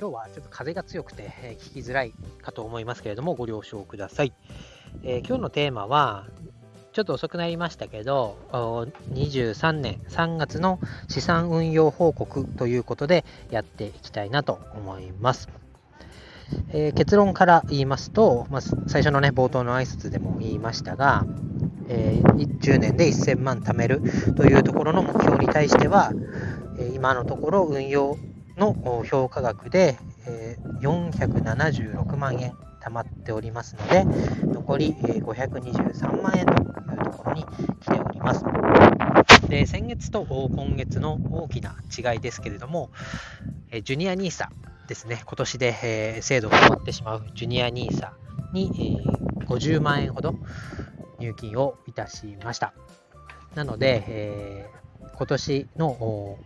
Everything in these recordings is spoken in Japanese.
今日はちょっと風が強くて、え聞きづらいかと思いますけれども、ご了承ください。えー、今日のテーマは、ちょっと遅くなりましたけど、23年3月の資産運用報告ということでやっていきたいなと思います。えー、結論から言いますと、まあ、最初のね、冒頭の挨拶でも言いましたが、えー、10年で1000万貯めるというところの目標に対しては、今のところ運用の評価額で、え476万円貯まっておりますので、残り523万円というところに来ております。で先月と今月の大きな違いですけれども、ジュニア NISA ですね、今年で、え制度が終わってしまうジュニア NISA に、え50万円ほど入金をいたしました。なので、え、今年の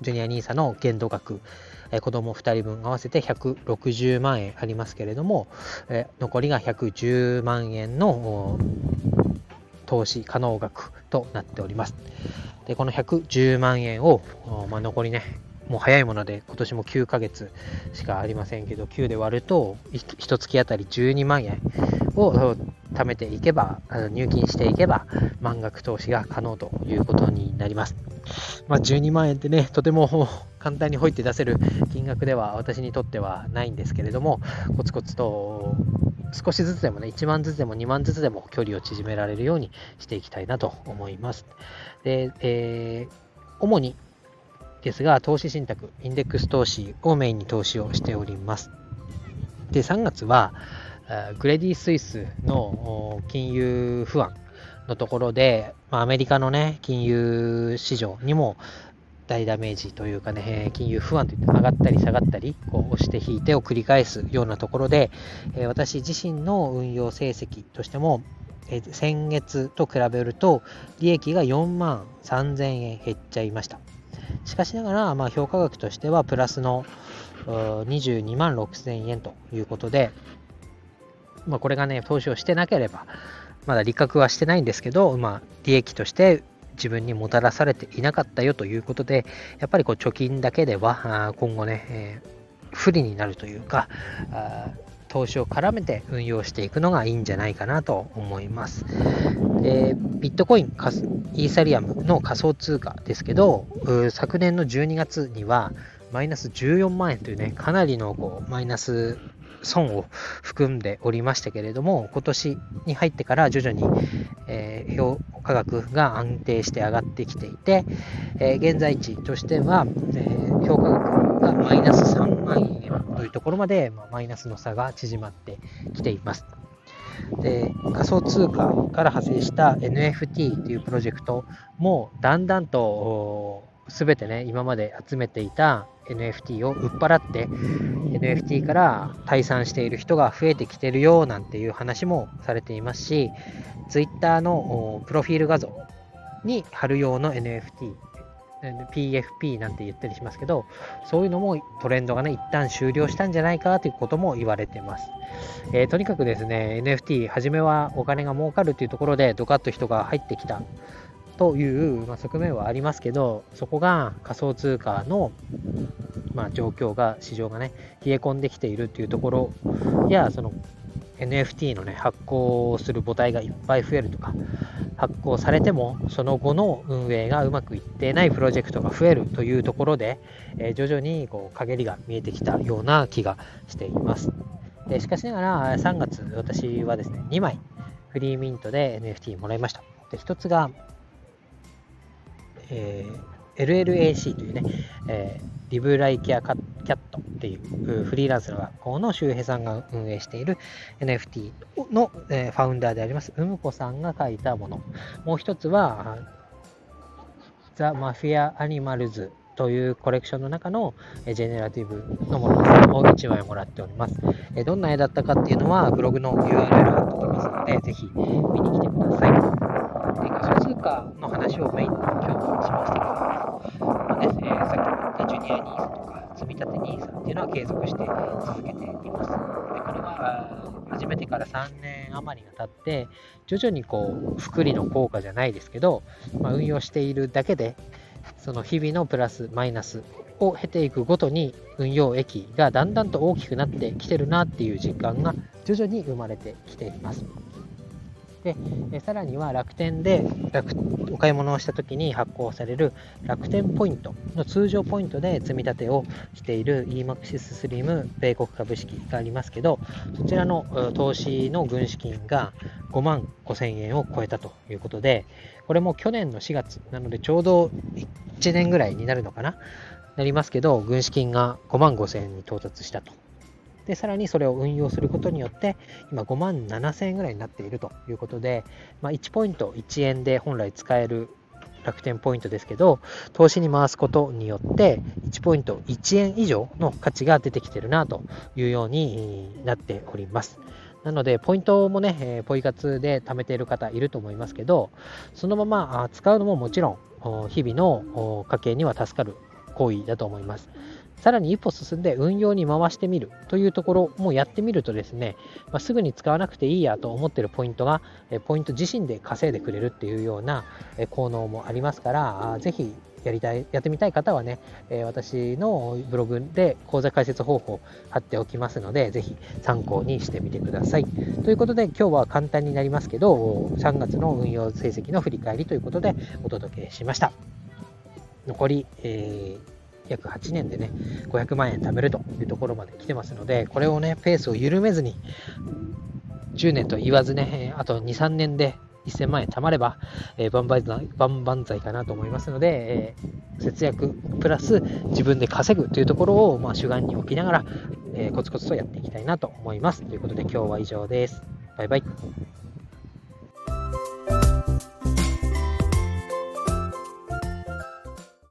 ジュニア NISA の限度額、えー、子供2人分合わせて160万円ありますけれども、えー、残りが110万円の投資可能額となっております。でこの110万円を、まあ、残りね、もう早いもので今年も9ヶ月しかありませんけど、9で割ると、1月あたり12万円を貯めていけば、入金していけば、満額投資が可能ということになります。まあ、12万円ってね、とても 簡単にほいって出せる金額では私にとってはないんですけれども、コツコツと少しずつでもね、1万ずつでも2万ずつでも距離を縮められるようにしていきたいなと思います。で、えー、主にですが、投資信託、インデックス投資をメインに投資をしております。で、3月は、クレディ・スイスの金融不安のところで、アメリカのね、金融市場にも大ダメージというかね、金融不安といって上がったり下がったり、こう押して引いてを繰り返すようなところで、私自身の運用成績としても、先月と比べると利益が4万3000円減っちゃいました。しかしながら、まあ、評価額としてはプラスの22万6000円ということで、まあ、これがね、投資をしてなければ、まだ利確はしてないんですけど、まあ、利益として自分にもたらされていなかったよということで、やっぱりこう貯金だけでは今後ね、えー、不利になるというか、投資を絡めて運用していくのがいいんじゃないかなと思います。でビットコイン、イーサリアムの仮想通貨ですけど、昨年の12月にはマイナス14万円というね、かなりのこうマイナス損を含んでおりましたけれども、今年に入ってから徐々に、えー、評価額が安定して上がってきていて、えー、現在地としては、えー、評価額がマイナス3万円というところまで、まあ、マイナスの差が縮まってきています。で仮想通貨から派生した NFT というプロジェクトもだんだんと全てね今まで集めていた NFT を売っ払って NFT から退散している人が増えてきてるよなんていう話もされていますし Twitter のプロフィール画像に貼る用の NFT PFP なんて言ったりしますけどそういうのもトレンドがね一旦終了したんじゃないかということも言われてます、えー、とにかくですね NFT 初めはお金が儲かるというところでドカッと人が入ってきた。という、まあ、側面はありますけど、そこが仮想通貨の、まあ、状況が、市場がね、冷え込んできているというところや、その NFT のね、発行する母体がいっぱい増えるとか、発行されても、その後の運営がうまくいっていないプロジェクトが増えるというところで、えー、徐々にこう陰りが見えてきたような気がしています。でしかしながら、3月、私はですね、2枚フリーミントで NFT もらいました。で1つが、えー、LLAC というね、えー、リブライキャキャットっていうフリーランスの学校の周平さんが運営している NFT の、えー、ファウンダーであります、うむこさんが書いたもの。もう一つは、ザ・マフィア・アニマルズというコレクションの中のジェネラティブのものを1枚もらっております。どんな絵だったかっていうのはブログの URL 貼っておきますので、ぜひ見に来てください。仮想通貨の話をメインに今日はしましたけども、まあねえー、さっき言ったジュニアニースとか積立 NISA っていうのは継続して続けています。でこれは始めてから3年余りが経って、徐々にこう、福利の効果じゃないですけど、まあ、運用しているだけで、その日々のプラスマイナスを経ていくごとに運用益がだんだんと大きくなってきてるなっていう実感が徐々に生まれてきています。で、えさらには楽天で楽お買い物をした時に発行される楽天ポイントの通常ポイントで積み立てをしている EMAXIS スリム米国株式がありますけど、そちらの投資の軍資金が5万5000円を超えたということで、これも去年の4月なのでちょうど1年ぐらいになるのかな？なりますけど、軍資金が5万5000円に到達したと。で、さらにそれを運用することによって、今5万7000円ぐらいになっているということで、まあ、1ポイント1円で本来使える楽天ポイントですけど、投資に回すことによって、1ポイント1円以上の価値が出てきてるなというようになっております。なので、ポイントもね、えポイ活で貯めている方いると思いますけど、そのまま使うのももちろん、日々の家計には助かる行為だと思います。さらに一歩進んで運用に回してみるというところもやってみるとですね、まあ、すぐに使わなくていいやと思ってるポイントが、ポイント自身で稼いでくれるっていうような効能もありますから、ぜひやりたい、やってみたい方はね、え私のブログで講座解説方法貼っておきますので、ぜひ参考にしてみてください。ということで、今日は簡単になりますけど、3月の運用成績の振り返りということでお届けしました。残り、えー約8年でね、500万円貯めるというところまで来てますので、これをね、ペースを緩めずに、10年と言わずね、あと2、3年で1000万円貯まれば、えー、万々万々歳かなと思いますので、えー、節約プラス自分で稼ぐというところを、まあ、主眼に置きながら、えー、コツコツとやっていきたいなと思います。ということで今日は以上です。バイバイ。